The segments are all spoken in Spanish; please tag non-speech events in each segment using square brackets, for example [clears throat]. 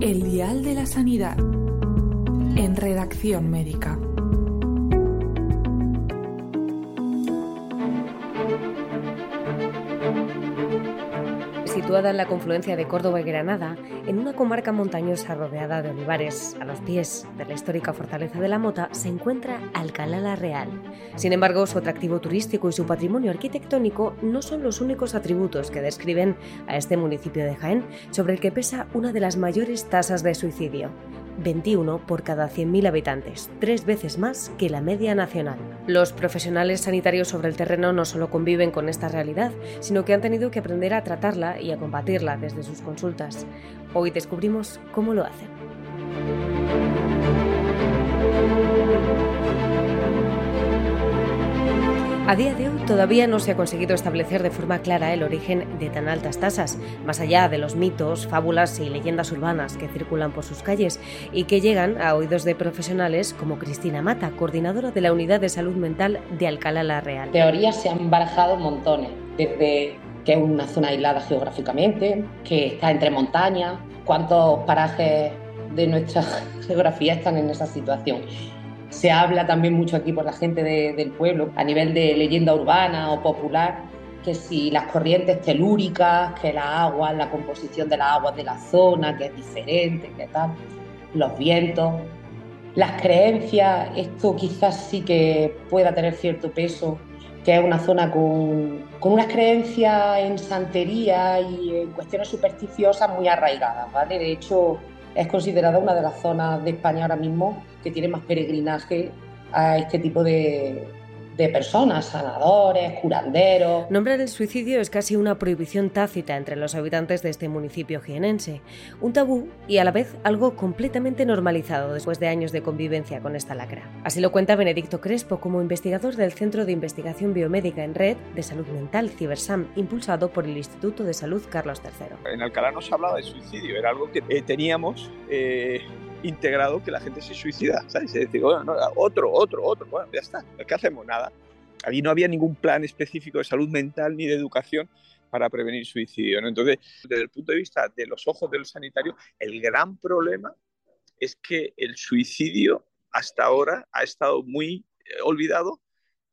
El Dial de la Sanidad. En redacción médica. Situada en la confluencia de Córdoba y Granada, en una comarca montañosa rodeada de olivares, a los pies de la histórica fortaleza de la Mota, se encuentra Alcalá la Real. Sin embargo, su atractivo turístico y su patrimonio arquitectónico no son los únicos atributos que describen a este municipio de Jaén, sobre el que pesa una de las mayores tasas de suicidio. 21 por cada 100.000 habitantes, tres veces más que la media nacional. Los profesionales sanitarios sobre el terreno no solo conviven con esta realidad, sino que han tenido que aprender a tratarla y a combatirla desde sus consultas. Hoy descubrimos cómo lo hacen. A día de hoy todavía no se ha conseguido establecer de forma clara el origen de tan altas tasas, más allá de los mitos, fábulas y leyendas urbanas que circulan por sus calles y que llegan a oídos de profesionales como Cristina Mata, coordinadora de la Unidad de Salud Mental de Alcalá la Real. Teorías se han barajado montones, desde que es una zona aislada geográficamente, que está entre montañas, cuántos parajes de nuestra [laughs] geografía están en esa situación se habla también mucho aquí por la gente del pueblo, a nivel de leyenda urbana o popular, que si las corrientes telúricas, que la agua, la composición de las aguas de la zona, que es diferente, que tal, los vientos, las creencias, esto quizás sí que pueda tener cierto peso, que es una zona con, con unas creencias en santería y en cuestiones supersticiosas muy arraigadas, ¿vale? De hecho, es considerada una de las zonas de España ahora mismo que tiene más peregrinaje a este tipo de, de personas, sanadores, curanderos. Nombrar el suicidio es casi una prohibición tácita entre los habitantes de este municipio jienense, un tabú y a la vez algo completamente normalizado después de años de convivencia con esta lacra. Así lo cuenta Benedicto Crespo como investigador del Centro de Investigación Biomédica en Red de Salud Mental Cibersam, impulsado por el Instituto de Salud Carlos III. En Alcalá no se hablaba de suicidio, era algo que eh, teníamos eh, integrado que la gente se suicida, ¿sabes? Es decir, otro, otro, otro, bueno, ya está, ¿qué hacemos? Nada. Allí no había ningún plan específico de salud mental ni de educación para prevenir suicidio. Entonces, desde el punto de vista de los ojos del sanitario, el gran problema es que el suicidio hasta ahora ha estado muy eh, olvidado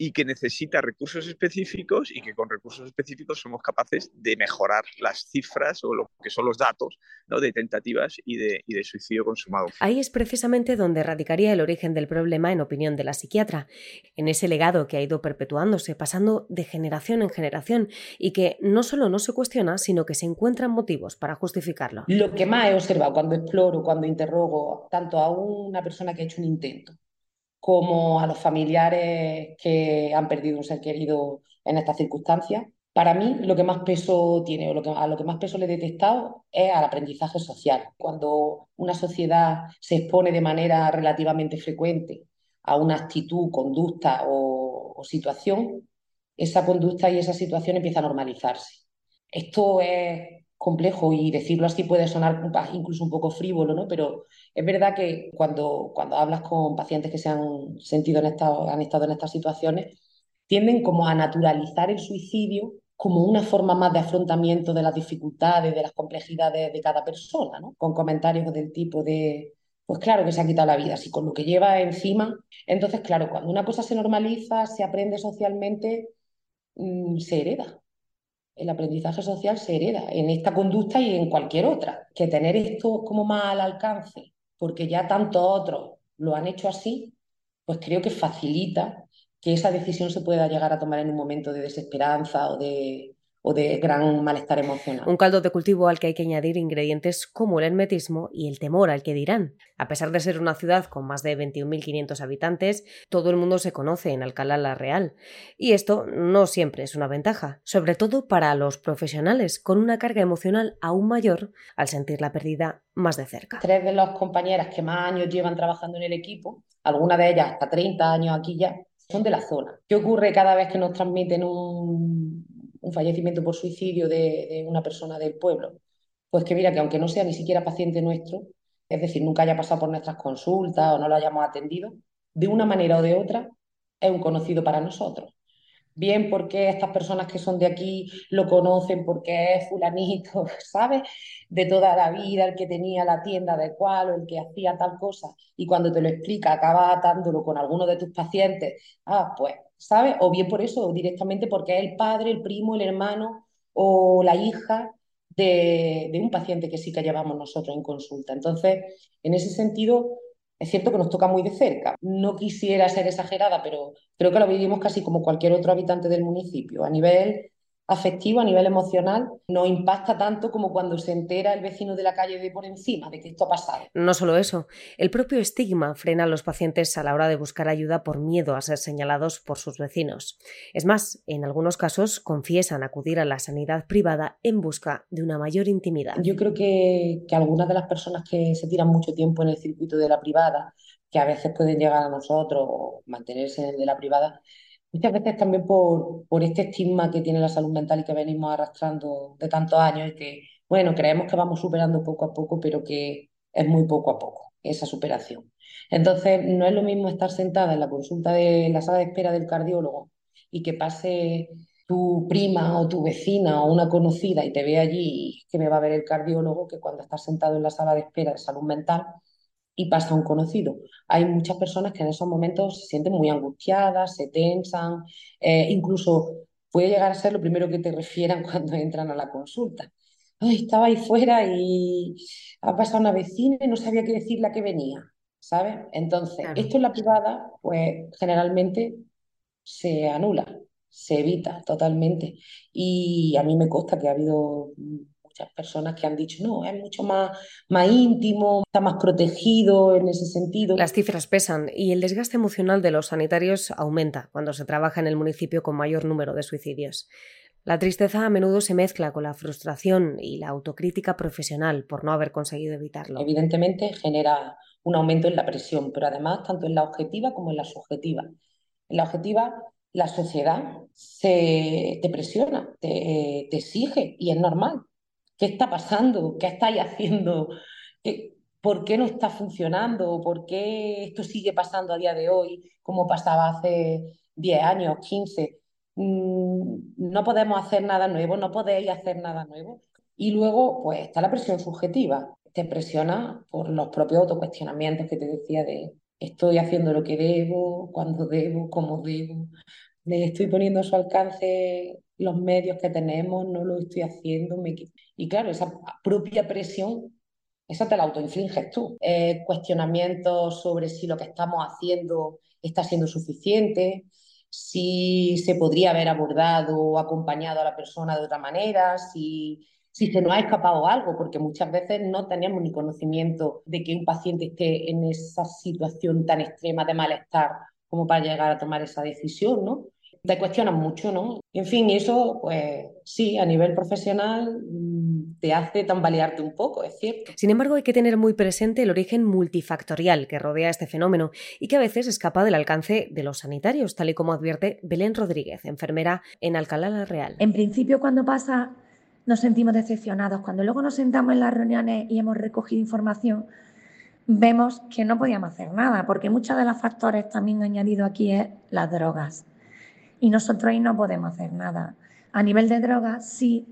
y que necesita recursos específicos y que con recursos específicos somos capaces de mejorar las cifras o lo que son los datos ¿no? de tentativas y de, y de suicidio consumado. Ahí es precisamente donde radicaría el origen del problema en opinión de la psiquiatra, en ese legado que ha ido perpetuándose, pasando de generación en generación y que no solo no se cuestiona, sino que se encuentran motivos para justificarlo. Lo que más he observado cuando exploro, cuando interrogo tanto a una persona que ha hecho un intento como a los familiares que han perdido un ser querido en estas circunstancias. Para mí, lo que más peso tiene, o lo que, a lo que más peso le he detectado, es al aprendizaje social. Cuando una sociedad se expone de manera relativamente frecuente a una actitud, conducta o, o situación, esa conducta y esa situación empieza a normalizarse. Esto es complejo y decirlo así puede sonar incluso un poco frívolo, ¿no? Pero es verdad que cuando, cuando hablas con pacientes que se han sentido en han estado en estas situaciones, tienden como a naturalizar el suicidio como una forma más de afrontamiento de las dificultades, de las complejidades de cada persona, ¿no? Con comentarios del tipo de, pues claro que se ha quitado la vida, así con lo que lleva encima. Entonces, claro, cuando una cosa se normaliza, se aprende socialmente, mm, se hereda el aprendizaje social se hereda en esta conducta y en cualquier otra. Que tener esto como más al alcance, porque ya tantos otros lo han hecho así, pues creo que facilita que esa decisión se pueda llegar a tomar en un momento de desesperanza o de, o de gran malestar emocional. Un caldo de cultivo al que hay que añadir ingredientes como el hermetismo y el temor al que dirán. A pesar de ser una ciudad con más de 21.500 habitantes, todo el mundo se conoce en Alcalá la Real. Y esto no siempre es una ventaja, sobre todo para los profesionales, con una carga emocional aún mayor al sentir la pérdida más de cerca. Tres de las compañeras que más años llevan trabajando en el equipo, algunas de ellas hasta 30 años aquí ya, son de la zona. ¿Qué ocurre cada vez que nos transmiten un, un fallecimiento por suicidio de, una persona del pueblo? Pues que mira, que aunque no sea ni siquiera paciente nuestro, es decir, nunca haya pasado por nuestras consultas o no lo hayamos atendido, de una manera o de otra es un conocido para nosotros. Bien porque estas personas que son de aquí lo conocen porque es fulanito, [laughs] ¿sabes? De toda la vida, el que tenía la tienda de cual o el que hacía tal cosa. Y cuando te lo explica, acaba atándolo con alguno de tus pacientes. Ah, pues ¿sabes? O bien por eso, directamente porque es el padre, el primo, el hermano o la hija de, de, un paciente que sí que llevamos nosotros en consulta. Entonces, en ese sentido, es cierto que nos toca muy de cerca. No quisiera ser exagerada, pero creo que lo vivimos casi como cualquier otro habitante del municipio, a nivel afectivo, a nivel emocional, no impacta tanto como cuando se entera el vecino de la calle de por encima de que esto ha pasado. No solo eso, el propio estigma frena a los pacientes a la hora de buscar ayuda por miedo a ser señalados por sus vecinos. Es más, en algunos casos confiesan acudir a la sanidad privada en busca de una mayor intimidad. Yo creo que, que algunas de las personas que se tiran mucho tiempo en el circuito de la privada, que a veces pueden llegar a nosotros o mantenerse en el de la privada, Muchas veces también por, por este estigma que tiene la salud mental y que venimos arrastrando de tantos años y que, bueno, creemos que vamos superando poco a poco, pero que es muy poco a poco esa superación. Entonces, no es lo mismo estar sentada en la consulta de la sala de espera del cardiólogo y que pase tu prima o tu vecina o una conocida y te ve allí que me va a ver el cardiólogo que cuando estás sentado en la sala de espera de salud mental y pasa un conocido. Hay muchas personas que en esos momentos se sienten muy angustiadas, se tensan, eh, incluso puede llegar a ser lo primero que te refieran [laughs] cuando entran a la consulta. Ay, estaba ahí fuera y ha pasado una vecina y no sabía qué decirle a qué venía, ¿sabes? Entonces, esto en la privada, pues generalmente se anula, se evita totalmente. Y a mí me consta que ha habido muchas personas que han dicho, no, es mucho más, más íntimo, está más protegido en ese sentido. Las cifras pesan y el desgaste emocional de los sanitarios aumenta cuando se trabaja en el municipio con mayor número de suicidios. La tristeza a menudo se mezcla con la frustración y la autocrítica profesional por no haber conseguido evitarlo. Evidentemente genera un aumento en la presión, pero además tanto en la objetiva como en la subjetiva. En la objetiva, la sociedad se, te presiona, te, te exige y es normal. ¿Qué está pasando? ¿Qué estáis haciendo? ¿Por qué no está funcionando? ¿Por qué esto sigue pasando a día de hoy como pasaba hace 10 años, 15? Mm, no podemos hacer nada nuevo, no podéis hacer nada nuevo. Y luego, pues está la presión subjetiva. Te presiona por los propios autocuestionamientos que te decía de estoy haciendo lo que debo, cuándo debo, cómo debo, me estoy poniendo a su alcance los medios que tenemos, no lo estoy haciendo. Y claro, esa propia presión, esa te la autoinfliges tú. Eh, cuestionamientos sobre si lo que estamos haciendo está siendo suficiente, si se podría haber abordado o acompañado a la persona de otra manera, si, si se nos ha escapado algo, porque muchas veces no tenemos ni conocimiento de que un paciente esté en esa situación tan extrema de malestar como para llegar a tomar esa decisión, ¿no? Te cuestionan mucho, ¿no? En fin, eso, pues sí, a nivel profesional mm, te hace tambalearte un poco, es cierto. Sin embargo, hay que tener muy presente el origen multifactorial que rodea este fenómeno y que a veces escapa del alcance de los sanitarios, tal y como advierte Belén Rodríguez, enfermera en Alcalá la Real. En principio, cuando pasa, nos sentimos decepcionados. Cuando luego nos sentamos en las reuniones y hemos recogido información, vemos que no podíamos hacer nada, porque muchos de los factores también añadido aquí es las drogas y nosotros ahí no podemos hacer nada. A nivel de drogas, sí,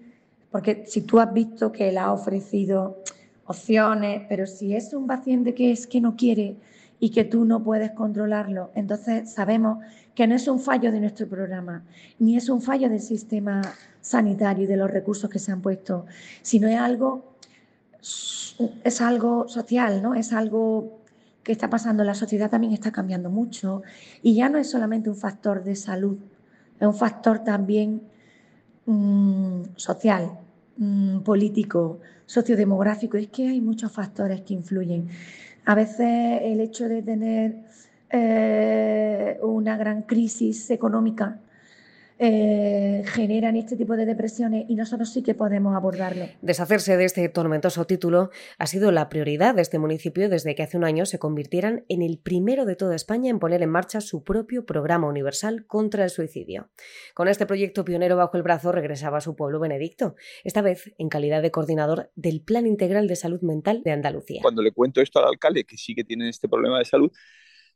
porque si tú has visto que él ha ofrecido opciones, pero si es un paciente que es que no quiere y que tú no puedes controlarlo, entonces sabemos que no es un fallo de nuestro programa, ni es un fallo del sistema sanitario y de los recursos que se han puesto, sino es algo, es algo social, ¿no? Es algo que está pasando. La sociedad también está cambiando mucho y ya no es solamente un factor de salud es un factor también mm, social, mm, político, sociodemográfico. Es que hay muchos factores que influyen. A veces el hecho de tener eh, una gran crisis económica eh, generan este tipo de depresiones y nosotros sí que podemos abordarlo. Deshacerse de este tormentoso título ha sido la prioridad de este municipio desde que hace un año se convirtieran en el primero de toda España en poner en marcha su propio programa universal contra el suicidio. Con este proyecto pionero bajo el brazo regresaba a su pueblo Benedicto, esta vez en calidad de coordinador del Plan Integral de Salud Mental de Andalucía. Cuando le cuento esto al alcalde, que sí que tiene este problema de salud,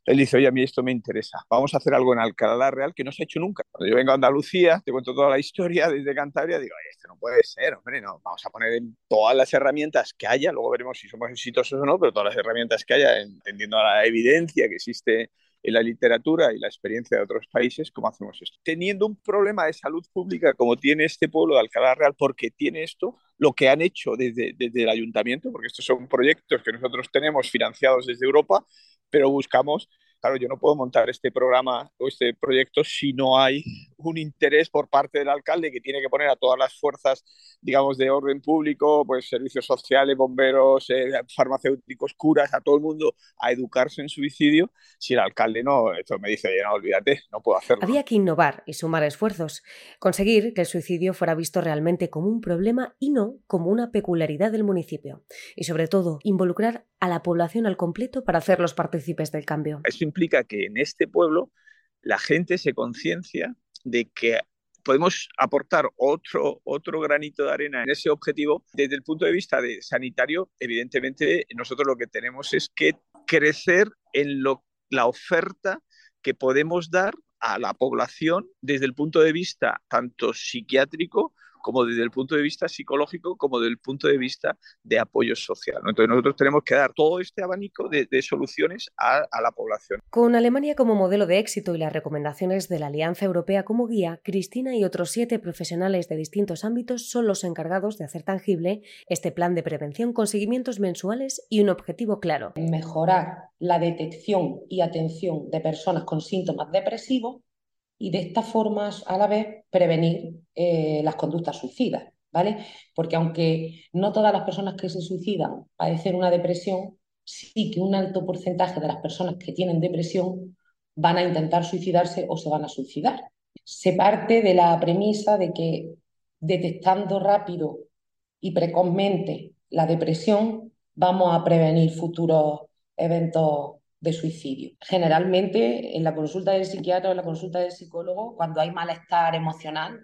él dice, oye, a mí esto me interesa, vamos a hacer algo en Alcalá Real que no se ha hecho nunca. Cuando yo vengo a Andalucía, te cuento toda la historia desde Cantabria, digo, oye, esto no puede ser, hombre, no, vamos a poner en todas las herramientas que haya, luego veremos si somos exitosos o no, pero todas las herramientas que haya, entendiendo la evidencia que existe en la literatura y la experiencia de otros países, ¿cómo hacemos esto? Teniendo un problema de salud pública como tiene este pueblo de Alcalá Real, porque tiene esto, lo que han hecho desde, desde el ayuntamiento, porque estos son proyectos que nosotros tenemos financiados desde Europa, pero buscamos claro, yo no puedo montar este programa o este proyecto si no hay un interés por parte del alcalde que tiene que poner a todas las fuerzas, digamos, de orden público, pues servicios sociales, bomberos, eh, farmacéuticos, curas, a todo el mundo a educarse en suicidio. Si el alcalde no, esto me dice, no, olvídate, no puedo hacerlo. Había que innovar y sumar esfuerzos, conseguir que el suicidio fuera visto realmente como un problema y no como una peculiaridad del municipio. Y sobre todo, involucrar a la población al completo para hacerlos partícipes del cambio. Eso implica que en este pueblo la gente se conciencia de que podemos aportar otro, otro granito de arena en ese objetivo. Desde el punto de vista de sanitario, evidentemente nosotros lo que tenemos es que crecer en lo, la oferta que podemos dar a la población desde el punto de vista tanto psiquiátrico como desde el punto de vista psicológico, como desde el punto de vista de apoyo social. Entonces nosotros tenemos que dar todo este abanico de, soluciones a, a, la población. Con Alemania como modelo de éxito y las recomendaciones de la Alianza Europea como guía, Cristina y otros siete profesionales de distintos ámbitos son los encargados de hacer tangible este plan de prevención con seguimientos mensuales y un objetivo claro. Mejorar la detección y atención de personas con síntomas depresivos y de esta forma a la vez prevenir eh, las conductas suicidas, ¿vale? Porque aunque no todas las personas que se suicidan padecen una depresión, sí que un alto porcentaje de las personas que tienen depresión van a intentar suicidarse o se van a suicidar. Se parte de la premisa de que detectando rápido y precozmente la depresión vamos a prevenir futuros eventos de suicidio. Generalmente en la consulta del psiquiatra o en la consulta del psicólogo, cuando hay malestar emocional,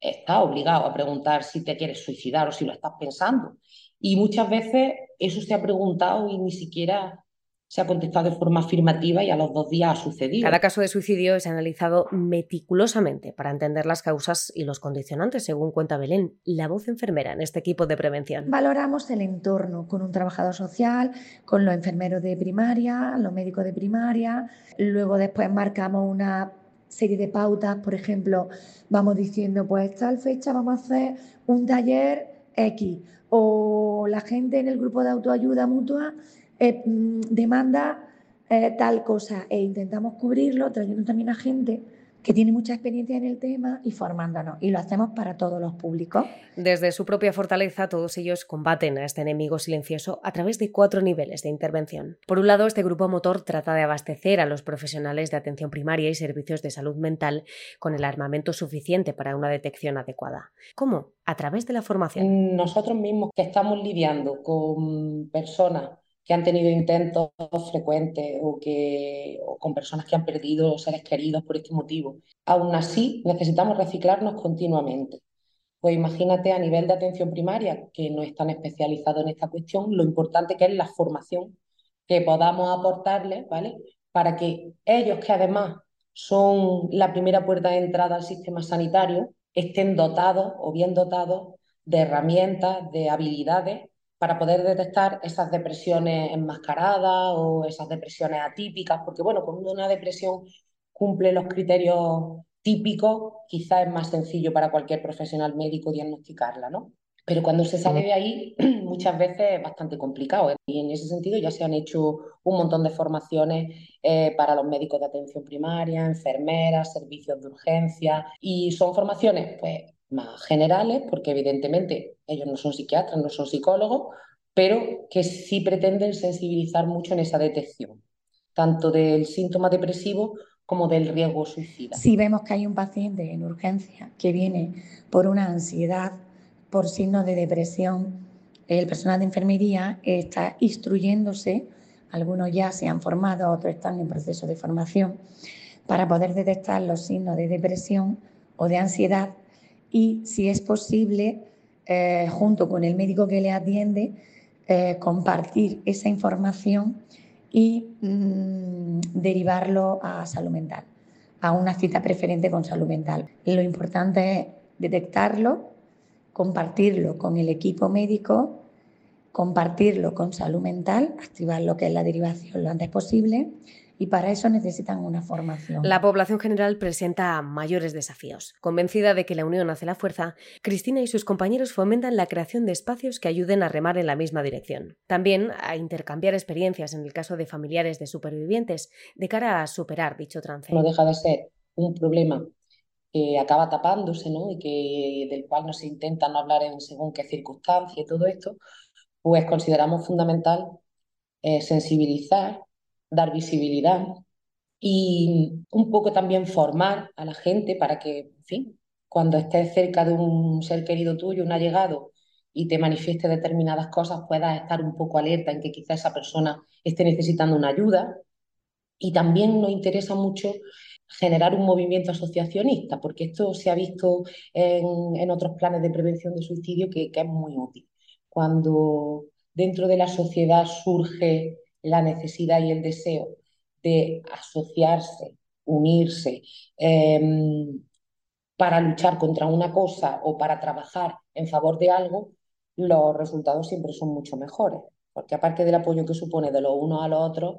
está obligado a preguntar si te quieres suicidar o si lo estás pensando. Y muchas veces eso se ha preguntado y ni siquiera se ha contestado de forma afirmativa y a los dos días ha sucedido. Cada caso de suicidio es analizado meticulosamente para entender las causas y los condicionantes, según cuenta Belén, la voz enfermera en este equipo de prevención. Valoramos el entorno con un trabajador social, con los enfermeros de primaria, los médicos de primaria, luego después marcamos una serie de pautas, por ejemplo, vamos diciendo, pues tal fecha vamos a hacer un taller X, o la gente en el grupo de autoayuda mutua eh, mm, demanda eh, tal cosa e intentamos cubrirlo trayendo también a gente que tiene mucha experiencia en el tema y formándonos. Y lo hacemos para todos los públicos. Desde su propia fortaleza, todos ellos combaten a este enemigo silencioso a través de cuatro niveles de intervención. Por un lado, este grupo motor trata de abastecer a los profesionales de atención primaria y servicios de salud mental con el armamento suficiente para una detección adecuada. ¿Cómo? A través de la formación. Nosotros mismos que estamos lidiando con personas que han tenido intentos frecuentes o, que, con personas que han perdido seres queridos por este motivo. Aún así, necesitamos reciclarnos continuamente. Pues imagínate a nivel de atención primaria, que no es tan especializado en esta cuestión, lo importante que es la formación que podamos aportarles, ¿vale? Para que ellos, que además son la primera puerta de entrada al sistema sanitario, estén dotados o bien dotados de herramientas, de habilidades para poder detectar esas depresiones enmascaradas o esas depresiones atípicas, porque bueno, cuando una depresión cumple los criterios típicos, quizás es más sencillo para cualquier profesional médico diagnosticarla, ¿no? Pero cuando se sale de ahí, [clears throat] muchas veces es bastante complicado. ¿eh? Y en ese sentido ya se han hecho un montón de formaciones eh, para los médicos de atención primaria, enfermeras, servicios de urgencia. Y son formaciones, pues, más generales, porque evidentemente ellos no son psiquiatras, no son psicólogos, pero que sí pretenden sensibilizar mucho en esa detección, tanto del síntoma depresivo como del riesgo suicida. Si vemos que hay un paciente en urgencia que viene por una ansiedad, por signos de depresión, el personal de enfermería está instruyéndose, algunos ya se han formado, otros están en proceso de formación, para poder detectar los signos de depresión o de ansiedad y, si es posible, eh, junto con el médico que le atiende, eh, compartir esa información y mm, derivarlo a salud mental, a una cita preferente con salud mental. Lo importante es detectarlo, compartirlo con el equipo médico, compartirlo con salud mental, activar lo que es la derivación lo antes posible y para eso necesitan una formación. La población general presenta mayores desafíos. Convencida de que la unión hace la fuerza, Cristina y sus compañeros fomentan la creación de espacios que ayuden a remar en la misma dirección. También a intercambiar experiencias en el caso de familiares de supervivientes de cara a superar dicho trance. No deja de ser un problema que acaba tapándose ¿no? y que, del cual no se intenta no hablar en según qué circunstancia y todo esto, pues consideramos fundamental eh, sensibilizar dar visibilidad y un poco también formar a la gente para que, en fin, cuando estés cerca de un ser querido tuyo, un allegado, y te manifieste determinadas cosas, puedas estar un poco alerta en que quizá esa persona esté necesitando una ayuda. Y también nos interesa mucho generar un movimiento asociacionista, porque esto se ha visto en, otros planes de prevención de suicidio que, que es muy útil. Cuando dentro de la sociedad surge la necesidad y el deseo de asociarse, unirse, em, para luchar contra una cosa o para trabajar en favor de algo, los resultados siempre son mucho mejores. Porque aparte del apoyo que supone de los unos a los otros,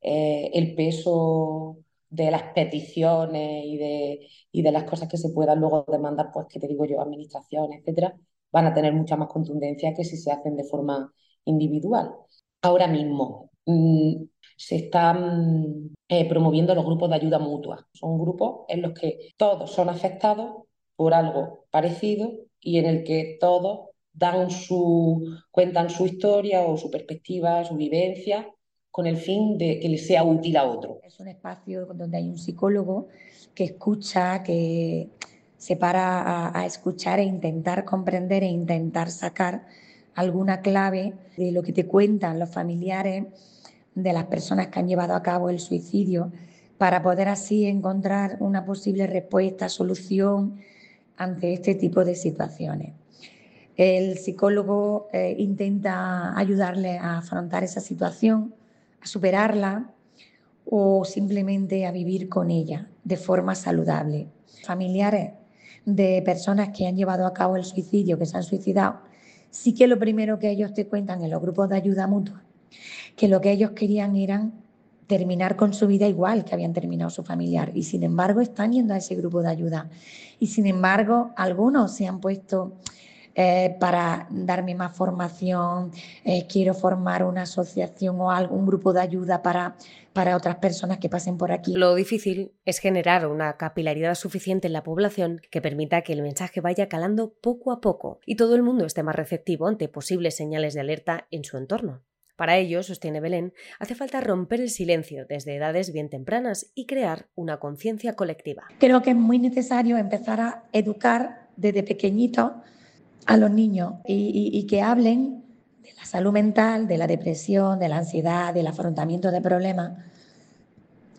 eh, el peso de las peticiones y de, y de las cosas que se puedan luego demandar, pues que te digo yo, administración, etcétera, van a tener mucha más contundencia que si se hacen de forma individual. Ahora mismo, se están eh, promoviendo los grupos de ayuda mutua. Son grupos en los que todos son afectados por algo parecido y en el que todos dan su, cuentan su historia o su perspectiva, su vivencia, con el fin de que les sea útil a otro. Es un espacio donde hay un psicólogo que escucha, que se para a, a escuchar e intentar comprender e intentar sacar alguna clave de lo que te cuentan los familiares de las personas que han llevado a cabo el suicidio para poder así encontrar una posible respuesta, solución ante este tipo de situaciones. El psicólogo eh, intenta ayudarle a afrontar esa situación, a superarla o simplemente a vivir con ella de forma saludable. Familiares de personas que han llevado a cabo el suicidio, que se han suicidado, sí que lo primero que ellos te cuentan en los grupos de ayuda mutua que lo que ellos querían era terminar con su vida igual que habían terminado su familiar y sin embargo están yendo a ese grupo de ayuda y sin embargo algunos se han puesto eh, para darme más formación, eh, quiero formar una asociación o algún grupo de ayuda para, para otras personas que pasen por aquí. Lo difícil es generar una capilaridad suficiente en la población que permita que el mensaje vaya calando poco a poco y todo el mundo esté más receptivo ante posibles señales de alerta en su entorno. Para ello, sostiene Belén, hace falta romper el silencio desde edades bien tempranas y crear una conciencia colectiva. Creo que es muy necesario empezar a educar desde pequeñitos a los niños y, que hablen de la salud mental, de la depresión, de la ansiedad, del afrontamiento de problemas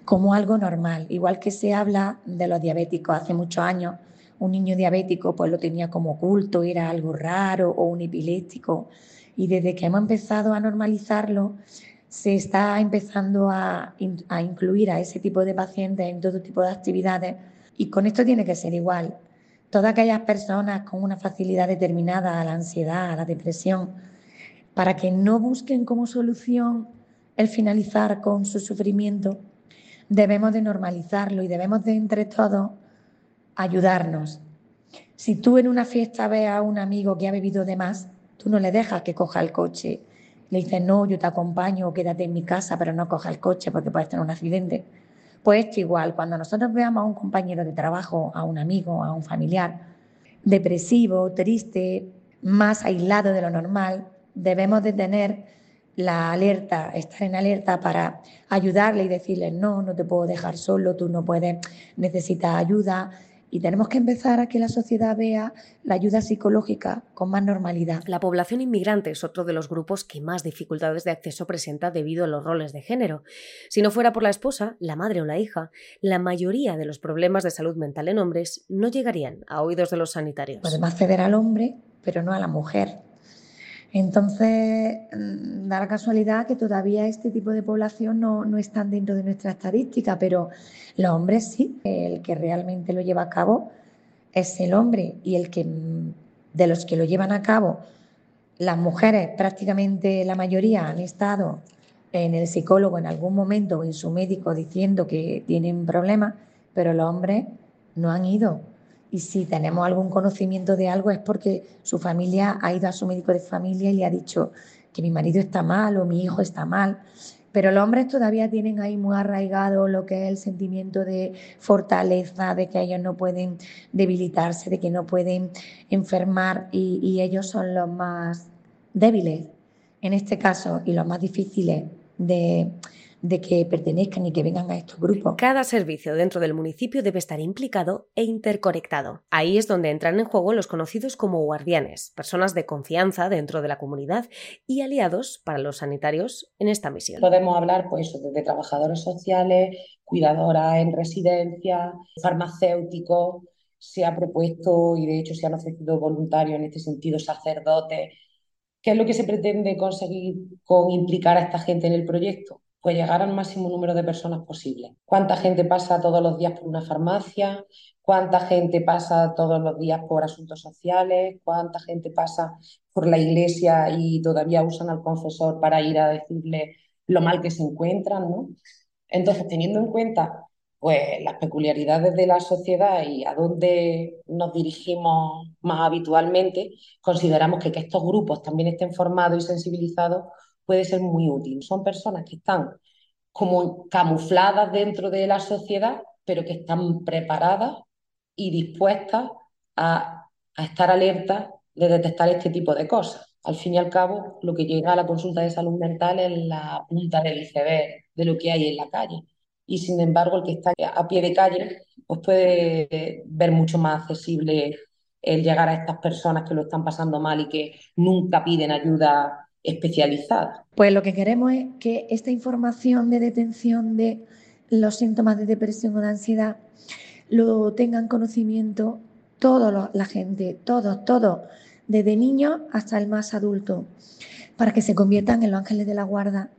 como algo normal, igual que se habla de los diabéticos hace muchos años. Un niño diabético pues lo tenía como oculto, era algo raro o un epiléptico y desde que hemos empezado a normalizarlo, se está empezando a, incluir a ese tipo de pacientes en todo tipo de actividades y con esto tiene que ser igual. Todas aquellas personas con una facilidad determinada a la ansiedad, a la depresión, para que no busquen como solución el finalizar con su sufrimiento, debemos de normalizarlo y debemos de entre todos ayudarnos. Si tú en una fiesta ves a un amigo que ha bebido de más, Tú no le dejas que coja el coche. Le dices, no, yo te acompaño, quédate en mi casa, pero no coja el coche porque puedes tener un accidente. Pues igual, cuando nosotros veamos a un compañero de trabajo, a un amigo, a un familiar, depresivo, triste, más aislado de lo normal, debemos de tener la alerta, estar en alerta para ayudarle y decirle, no, no te puedo dejar solo, tú no puedes, necesitas ayuda, y tenemos que empezar a que la sociedad vea la ayuda psicológica con más normalidad. La población inmigrante es otro de los grupos que más dificultades de acceso presenta debido a los roles de género. Si no fuera por la esposa, la madre o la hija, la mayoría de los problemas de salud mental en hombres no llegarían a oídos de los sanitarios. Podemos acceder al hombre, pero no a la mujer. Entonces, mm, da la casualidad que todavía este tipo de población no, no están dentro de nuestra estadística, pero los hombres sí. El que realmente lo lleva a cabo es el hombre y el que de los que lo llevan a cabo, las mujeres, prácticamente la mayoría, han estado en el psicólogo en algún momento o en su médico diciendo que tienen problemas, pero los hombres no han ido y si tenemos algún conocimiento de algo es porque su familia ha ido a su médico de familia y le ha dicho que mi marido está mal o mi hijo está mal. Pero los hombres todavía tienen ahí muy arraigado lo que es el sentimiento de fortaleza, de que ellos no pueden debilitarse, de que no pueden enfermar y, y ellos son los más débiles en este caso y los más difíciles de, de que pertenezcan y que vengan a estos grupos. Cada servicio dentro del municipio debe estar implicado e interconectado. Ahí es donde entran en juego los conocidos como guardianes, personas de confianza dentro de la comunidad y aliados para los sanitarios en esta misión. Podemos hablar pues de trabajadores sociales, cuidadoras en residencia, farmacéuticos, se ha propuesto y de hecho se han ofrecido voluntarios en este sentido, sacerdotes. ¿Qué es lo que se pretende conseguir con implicar a esta gente en el proyecto? Pues llegar al máximo número de personas posible. ¿Cuánta gente pasa todos los días por una farmacia? ¿Cuánta gente pasa todos los días por asuntos sociales? ¿Cuánta gente pasa por la iglesia y todavía usan al confesor para ir a decirle lo mal que se encuentran? ¿no? Entonces, teniendo en cuenta pues, las peculiaridades de la sociedad y a dónde nos dirigimos más habitualmente, consideramos que que estos grupos también estén formados y sensibilizados puede ser muy útil. Son personas que están como camufladas dentro de la sociedad, pero que están preparadas y dispuestas a, estar alertas de detectar este tipo de cosas. Al fin y al cabo, lo que llega a la consulta de salud mental es la punta del iceberg de lo que hay en la calle. Y sin embargo, el que está a pie de calle pues puede ver mucho más accesible el llegar a estas personas que lo están pasando mal y que nunca piden ayuda especializada. Pues lo que queremos es que esta información de detención de los síntomas de depresión o de ansiedad lo tengan conocimiento toda la gente, todos, todos, desde niños hasta el más adulto, para que se conviertan en los ángeles de la guarda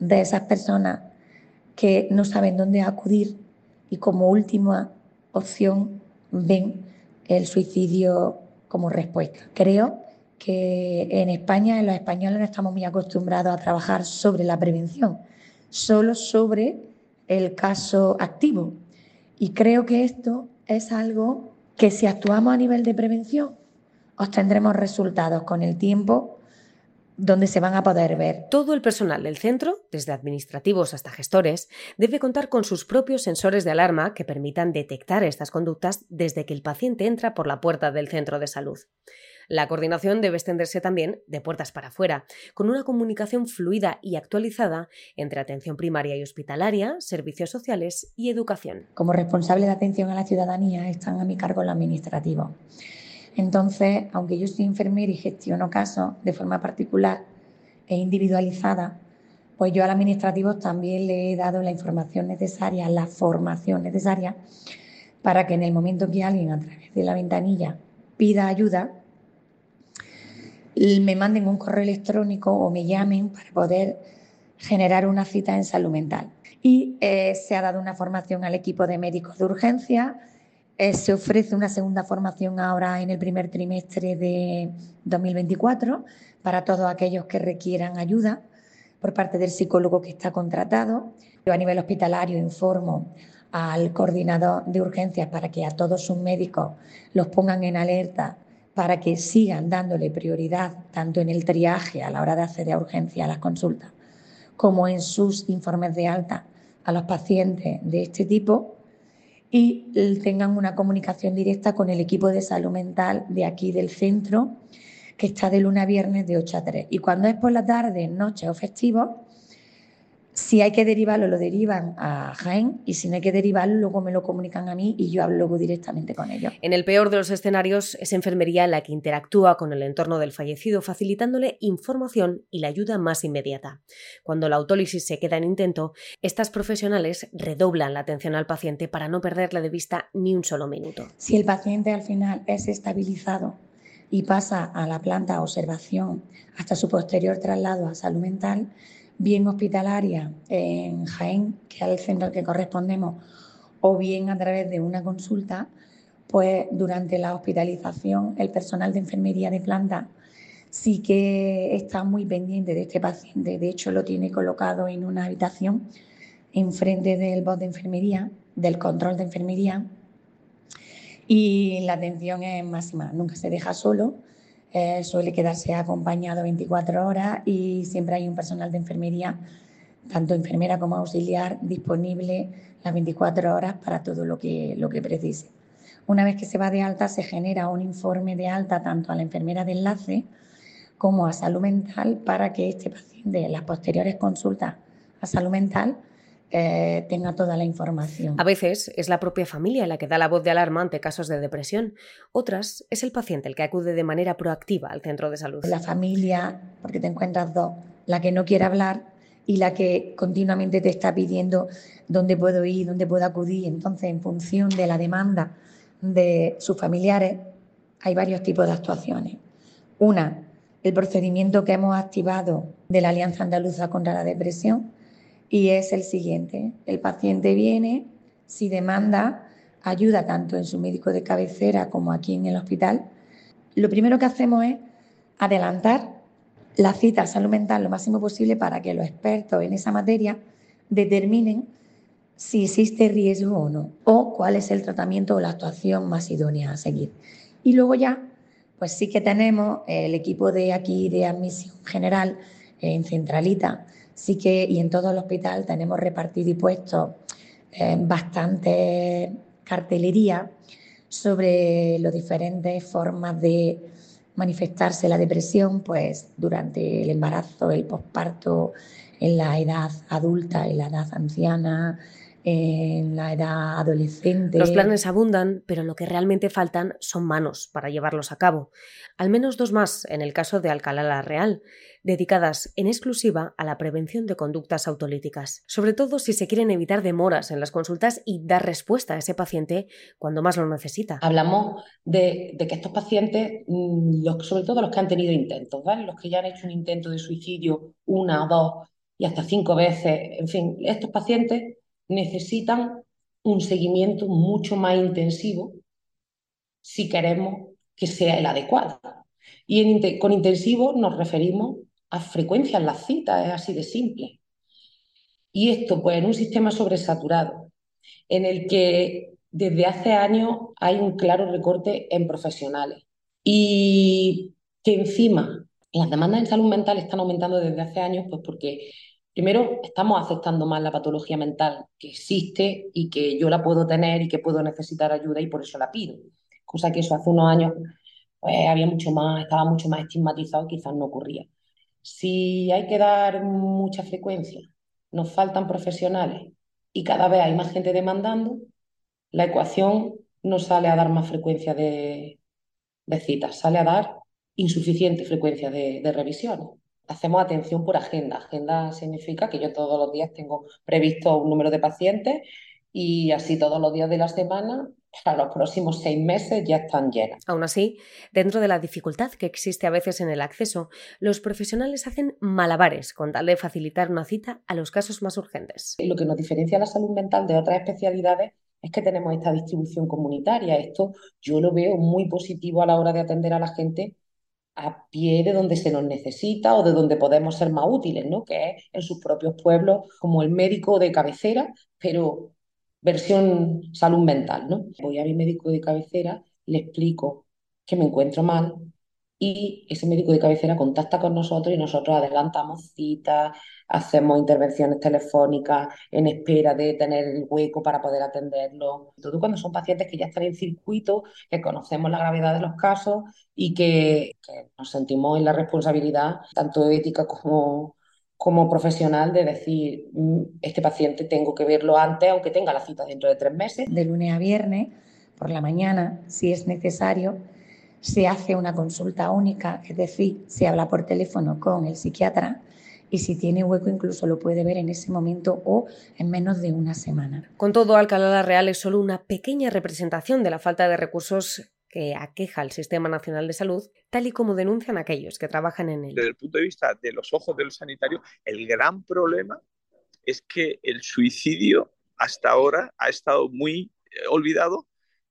de esas personas que no saben dónde acudir y como última opción ven el suicidio como respuesta. Creo que en España, en los españoles, no estamos muy acostumbrados a trabajar sobre la prevención, solo sobre el caso activo. Y creo que esto es algo que si actuamos a nivel de prevención, obtendremos resultados con el tiempo donde se van a poder ver. Todo el personal del centro, desde administrativos hasta gestores, debe contar con sus propios sensores de alarma que permitan detectar estas conductas desde que el paciente entra por la puerta del centro de salud. La coordinación debe extenderse también de puertas para afuera, con una comunicación fluida y actualizada entre atención primaria y hospitalaria, servicios sociales y educación. Como responsable de atención a la ciudadanía están a mi cargo los administrativos. Entonces, aunque yo soy enfermera y gestiono casos de forma particular e individualizada, pues yo al administrativo también le he dado la información necesaria, la formación necesaria para que en el momento que alguien a través de la ventanilla pida ayuda, me manden un correo electrónico o me llamen para poder generar una cita en salud mental. Y eh, se ha dado una formación al equipo de médicos de urgencia. Eh, se ofrece una segunda formación ahora en el primer trimestre de 2024 para todos aquellos que requieran ayuda por parte del psicólogo que está contratado. Yo a nivel hospitalario informo al coordinador de urgencias para que a todos sus médicos los pongan en alerta para que sigan dándole prioridad tanto en el triaje a la hora de acceder a urgencia a las consultas como en sus informes de alta a los pacientes de este tipo y tengan una comunicación directa con el equipo de salud mental de aquí del centro, que está de lunes a viernes de 8 a 3. Y cuando es por la tarde, noche o festivo, si hay que derivarlo, lo derivan a Jaén y si no hay que derivarlo, luego me lo comunican a mí y yo hablo luego directamente con ellos. En el peor de los escenarios es enfermería la que interactúa con el entorno del fallecido, facilitándole información y la ayuda más inmediata. Cuando la autólisis se queda en intento, estas profesionales redoblan la atención al paciente para no perderle de vista ni un solo minuto. Si el paciente al final es estabilizado y pasa a la planta de observación hasta su posterior traslado a salud mental, bien hospitalaria en Jaén, que es el centro al que correspondemos, o bien a través de una consulta, pues durante la hospitalización el personal de enfermería de planta sí que está muy pendiente de este paciente. De hecho, lo tiene colocado en una habitación enfrente del bot de enfermería, del control de enfermería, y la atención es máxima. Nunca se deja solo eh, suele quedarse acompañado 24 horas y siempre hay un personal de enfermería, tanto enfermera como auxiliar, disponible las 24 horas para todo lo que, lo que precise. Una vez que se va de alta, se genera un informe de alta tanto a la enfermera de enlace como a salud mental para que este paciente en las posteriores consultas a salud mental eh, tenga toda la información. A veces es la propia familia la que da la voz de alarma ante casos de depresión. Otras es el paciente el que acude de manera proactiva al centro de salud. La familia, porque te encuentras dos, la que no quiere hablar y la que continuamente te está pidiendo dónde puedo ir, dónde puedo acudir. Entonces, en función de la demanda de sus familiares, hay varios tipos de actuaciones. Una, el procedimiento que hemos activado de la Alianza Andaluza contra la Depresión, y es el siguiente. El paciente viene, si demanda ayuda tanto en su médico de cabecera como aquí en el hospital, lo primero que hacemos es adelantar la cita a salud mental lo máximo posible para que los expertos en esa materia determinen si existe riesgo o no, o cuál es el tratamiento o la actuación más idónea a seguir. Y luego ya, pues sí que tenemos el equipo de aquí de admisión general en Centralita, sí que, y en todo el hospital tenemos repartido y puesto eh, bastante cartelería sobre las diferentes formas de manifestarse la depresión, pues durante el embarazo, el posparto, en la edad adulta, en la edad anciana, en la edad adolescente. Los planes abundan, pero lo que realmente faltan son manos para llevarlos a cabo. Al menos dos más en el caso de Alcalá la Real, dedicadas en exclusiva a la prevención de conductas autolíticas, sobre todo si se quieren evitar demoras en las consultas y dar respuesta a ese paciente cuando más lo necesita. Hablamos de, que estos pacientes, mm, sobre todo los que han tenido intentos, los que ya han hecho un intento de suicidio una, dos y hasta cinco veces, en fin, estos pacientes necesitan un seguimiento mucho más intensivo si queremos que sea el adecuado. Y con intensivo nos referimos a frecuencia en las citas, es así de simple. Y esto, pues, en un sistema sobresaturado, en el que desde hace años hay un claro recorte en profesionales y que encima las demandas en salud mental están aumentando desde hace años, pues porque Primero, estamos aceptando más la patología mental que existe y que yo la puedo tener y que puedo necesitar ayuda y por eso la pido. Cosa que eso hace unos años pues, había mucho más, estaba mucho más estigmatizado quizás no ocurría. Si hay que dar mucha frecuencia, nos faltan profesionales y cada vez hay más gente demandando, la ecuación no sale a dar más frecuencia de, citas, sale a dar insuficiente frecuencia de revisiones hacemos atención por agenda. Agenda significa que yo todos los días tengo previsto un número de pacientes y así todos los días de la semana para los próximos seis meses ya están llenas. Aún así, dentro de la dificultad que existe a veces en el acceso, los profesionales hacen malabares con tal de facilitar una cita a los casos más urgentes. Lo que nos diferencia la salud mental de otras especialidades es que tenemos esta distribución comunitaria. Esto yo lo veo muy positivo a la hora de atender a la gente a pie de donde se nos necesita o de donde podemos ser más útiles, ¿no? Que es en sus propios pueblos, como el médico de cabecera, pero versión salud mental, ¿no? Voy a mi médico de cabecera, le explico que me encuentro mal, y ese médico de cabecera contacta con nosotros y nosotros adelantamos citas, hacemos intervenciones telefónicas en espera de tener el hueco para poder atenderlo. Todo cuando son pacientes que ya están en circuito, que conocemos la gravedad de los casos y que, nos sentimos en la responsabilidad, tanto ética como, como profesional, de decir, mm, este paciente tengo que verlo antes, aunque tenga la cita dentro de tres meses. De lunes a viernes, por la mañana, si es necesario, se hace una consulta única, es decir, se habla por teléfono con el psiquiatra y si tiene hueco incluso lo puede ver en ese momento o en menos de una semana. Con todo, Alcalá la Real es solo una pequeña representación de la falta de recursos que aqueja al Sistema Nacional de Salud, tal y como denuncian aquellos que trabajan en él. Desde el punto de vista de los ojos del sanitario, el gran problema es que el suicidio hasta ahora ha estado muy eh, olvidado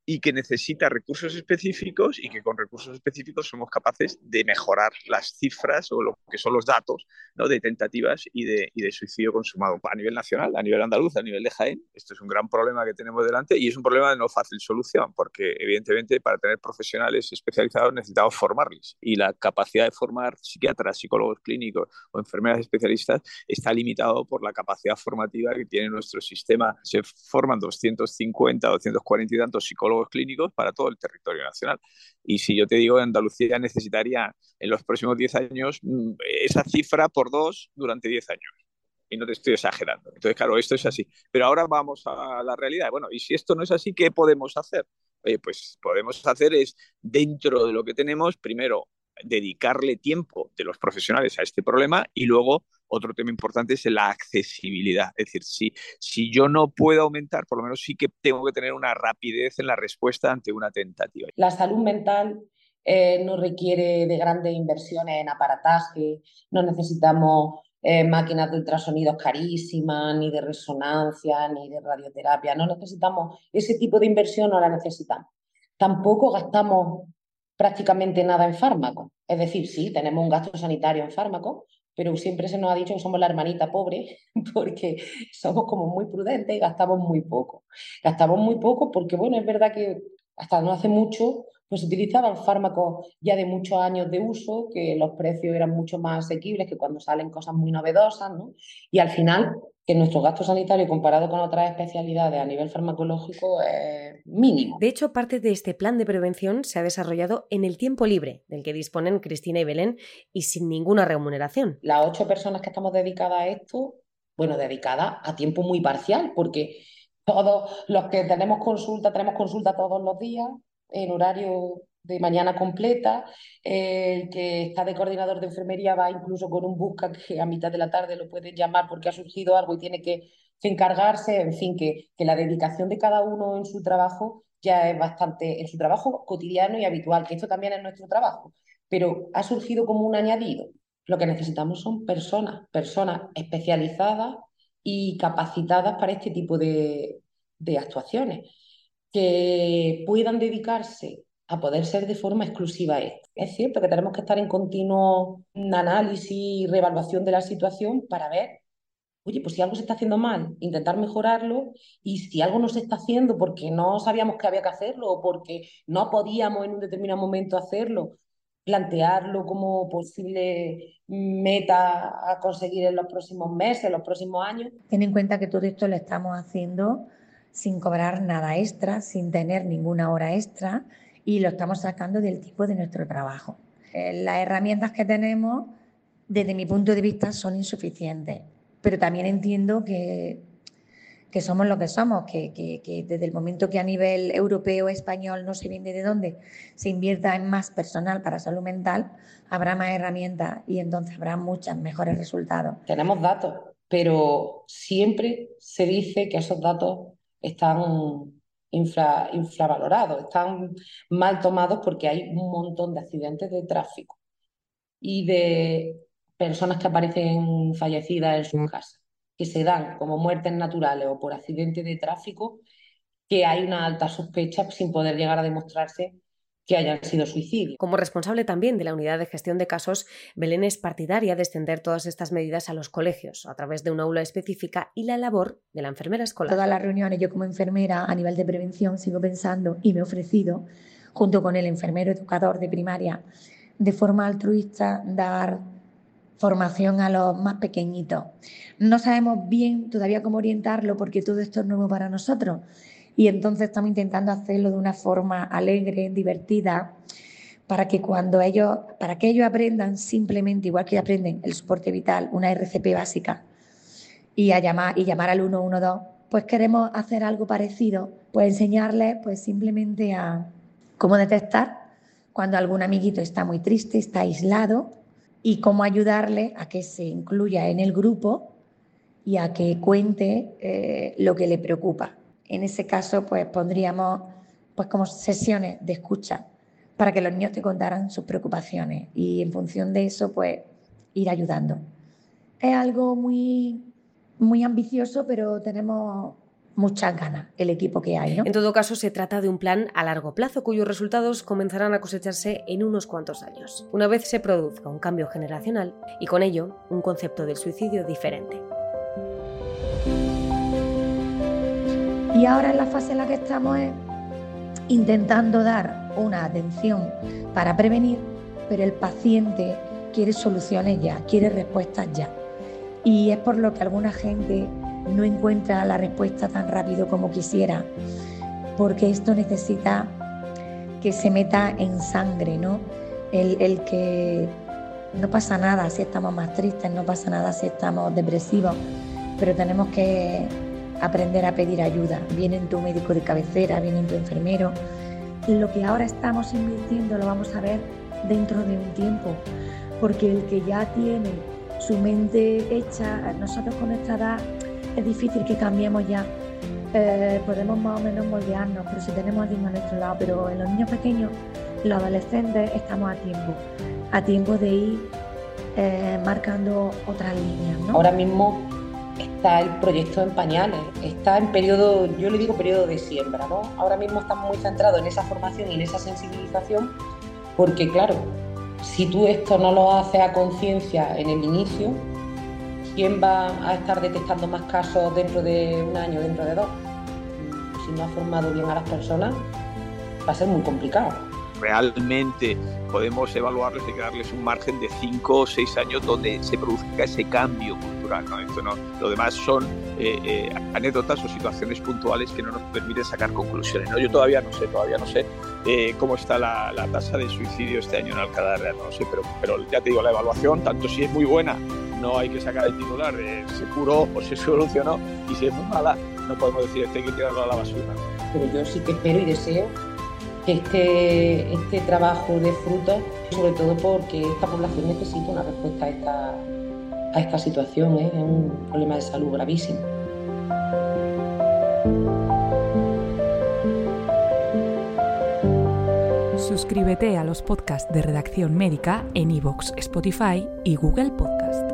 y que necesita recursos específicos y que con recursos específicos somos capaces de mejorar las cifras o lo que son los datos ¿no? de tentativas y de, y de suicidio consumado a nivel nacional, a nivel andaluz, a nivel de Jaén. Esto es un gran problema que tenemos delante y es un problema de no fácil solución porque evidentemente para tener profesionales especializados necesitamos formarles y la capacidad de formar psiquiatras, psicólogos clínicos o enfermeras especialistas está limitado por la capacidad formativa que tiene nuestro sistema. Se forman 250, 240 y tantos psicólogos clínicos para todo el territorio nacional. Y si yo te digo, Andalucía necesitaría en los próximos 10 años mm, esa cifra por dos durante 10 años. Y no te estoy exagerando. Entonces, claro, esto es así. Pero ahora vamos a la realidad. Bueno, y si esto no es así, ¿qué podemos hacer? Oye, pues podemos hacer es, dentro de lo que tenemos, primero, dedicarle tiempo de los profesionales a este problema y luego otro tema importante es la accesibilidad. Es decir, si, si yo no puedo aumentar, por lo menos sí que tengo que tener una rapidez en la respuesta ante una tentativa. La salud mental eh, no requiere de grandes inversiones en aparataje, no necesitamos eh, máquinas de ultrasonidos carísimas, ni de resonancia, ni de radioterapia, no necesitamos ese tipo de inversión, no la necesitamos. Tampoco gastamos prácticamente nada en fármacos. Es decir, sí, tenemos un gasto sanitario en fármacos, pero siempre se nos ha dicho que somos la hermanita pobre [laughs] porque somos como muy prudentes y gastamos muy poco. Gastamos muy poco porque, bueno, es verdad que hasta no hace mucho pues utilizaban fármacos ya de muchos años de uso, que los precios eran mucho más asequibles que cuando salen cosas muy novedosas, ¿no? Y al final que nuestro gasto sanitario comparado con otras especialidades a nivel farmacológico es mínimo. De hecho, parte de este plan de prevención se ha desarrollado en el tiempo libre del que disponen Cristina y Belén y sin ninguna remuneración. Las ocho personas que estamos dedicadas a esto, bueno, dedicadas a tiempo muy parcial, porque todos los que tenemos consulta, tenemos consulta todos los días en horario de mañana completa, el que está de coordinador de enfermería va incluso con un busca que a mitad de la tarde lo puede llamar porque ha surgido algo y tiene que, encargarse, en fin, que, que, la dedicación de cada uno en su trabajo ya es bastante, en su trabajo cotidiano y habitual, que esto también es nuestro trabajo, pero ha surgido como un añadido. Lo que necesitamos son personas, personas especializadas y capacitadas para este tipo de, de actuaciones, que puedan dedicarse a poder ser de forma exclusiva esto. Es cierto que tenemos que estar en continuo análisis y reevaluación de la situación para ver, oye, pues si algo se está haciendo mal, intentar mejorarlo y si algo no se está haciendo porque no sabíamos que había que hacerlo o porque no podíamos en un determinado momento hacerlo, plantearlo como posible meta a conseguir en los próximos meses, en los próximos años. Ten en cuenta que todo esto lo estamos haciendo sin cobrar nada extra, sin tener ninguna hora extra y lo estamos sacando del tipo de nuestro trabajo. Eh, las herramientas que tenemos, desde mi punto de vista, son insuficientes, pero también entiendo que, que somos lo que somos, que, que, desde el momento que a nivel europeo, español, no se viene de dónde, se invierta en más personal para salud mental, habrá más herramientas y entonces habrá muchos mejores resultados. Tenemos datos, pero siempre se dice que esos datos están infra, infravalorados, están mal tomados porque hay un montón de accidentes de tráfico y de personas que aparecen fallecidas en sus casas, que se dan como muertes naturales o por accidentes de tráfico, que hay una alta sospecha sin poder llegar a demostrarse que hayan sido suicidios. Como responsable también de la unidad de gestión de casos, Belén es partidaria de extender todas estas medidas a los colegios a través de una aula específica y la labor de la enfermera escolar. Todas las reuniones, yo como enfermera a nivel de prevención sigo pensando y me he ofrecido, junto con el enfermero educador de primaria, de forma altruista dar formación a los más pequeñitos. No sabemos bien todavía cómo orientarlo porque todo esto es nuevo para nosotros y entonces estamos intentando hacerlo de una forma alegre, divertida, para que cuando ellos, para que ellos aprendan simplemente, igual que aprenden el soporte vital, una RCP básica, y a llamar, y llamar al 112, pues queremos hacer algo parecido, pues enseñarles pues simplemente a cómo detectar cuando algún amiguito está muy triste, está aislado, y cómo ayudarle a que se incluya en el grupo y a que cuente eh, lo que le preocupa. En ese caso, pues pondríamos pues como sesiones de escucha para que los niños te contaran sus preocupaciones y en función de eso, pues ir ayudando. Es algo muy, muy ambicioso, pero tenemos muchas ganas el equipo que hay. En todo caso, se trata de un plan a largo plazo cuyos resultados comenzarán a cosecharse en unos cuantos años, una vez se produzca un cambio generacional y con ello un concepto del suicidio diferente. Y ahora en la fase en la que estamos es intentando dar una atención para prevenir, pero el paciente quiere soluciones ya, quiere respuestas ya. Y es por lo que alguna gente no encuentra la respuesta tan rápido como quisiera, porque esto necesita que se meta en sangre, ¿no? El, el, que no pasa nada si estamos más tristes, no pasa nada si estamos depresivos, pero tenemos que aprender a pedir ayuda. Viene tu médico de cabecera, viene tu enfermero. Lo que ahora estamos invirtiendo lo vamos a ver dentro de un tiempo, porque el que ya tiene su mente hecha, nosotros con nuestra edad es difícil que cambiemos ya. Eh, podemos más o menos moldearnos, pero si tenemos a alguien a nuestro lado, pero en los niños pequeños, los adolescentes, estamos a tiempo, a tiempo de ir eh, marcando otras líneas. Ahora mismo está el proyecto en pañales, está en periodo, yo le digo periodo de siembra, ¿no? Ahora mismo estamos muy centrados en esa formación y en esa sensibilización, porque claro, si tú esto no lo haces a conciencia en el inicio, ¿quién va a estar detectando más casos dentro de un año, dentro de dos? Si no ha formado bien a las personas, va a ser muy complicado. Realmente podemos evaluarles y darles un margen de 5 o 6 años donde se produzca ese cambio cultural. ¿no? Esto no, lo demás son eh, eh, anécdotas o situaciones puntuales que no nos permiten sacar conclusiones. ¿no? Yo todavía no sé, todavía no sé eh, cómo está la, tasa de suicidio este año en Alcalá no sé, pero, ya te digo, la evaluación, tanto si es muy buena, no hay que sacar el titular se curó o se [laughs] solucionó, y si es muy mala, no podemos decir este hay que tirarlo a la basura. Pero yo sí que espero y deseo este, este trabajo de frutos, sobre todo porque esta población necesita una respuesta a esta, a esta situación, ¿eh? es un problema de salud gravísimo. Suscríbete a los podcasts de Redacción Médica en iVoox, Spotify y Google Podcast.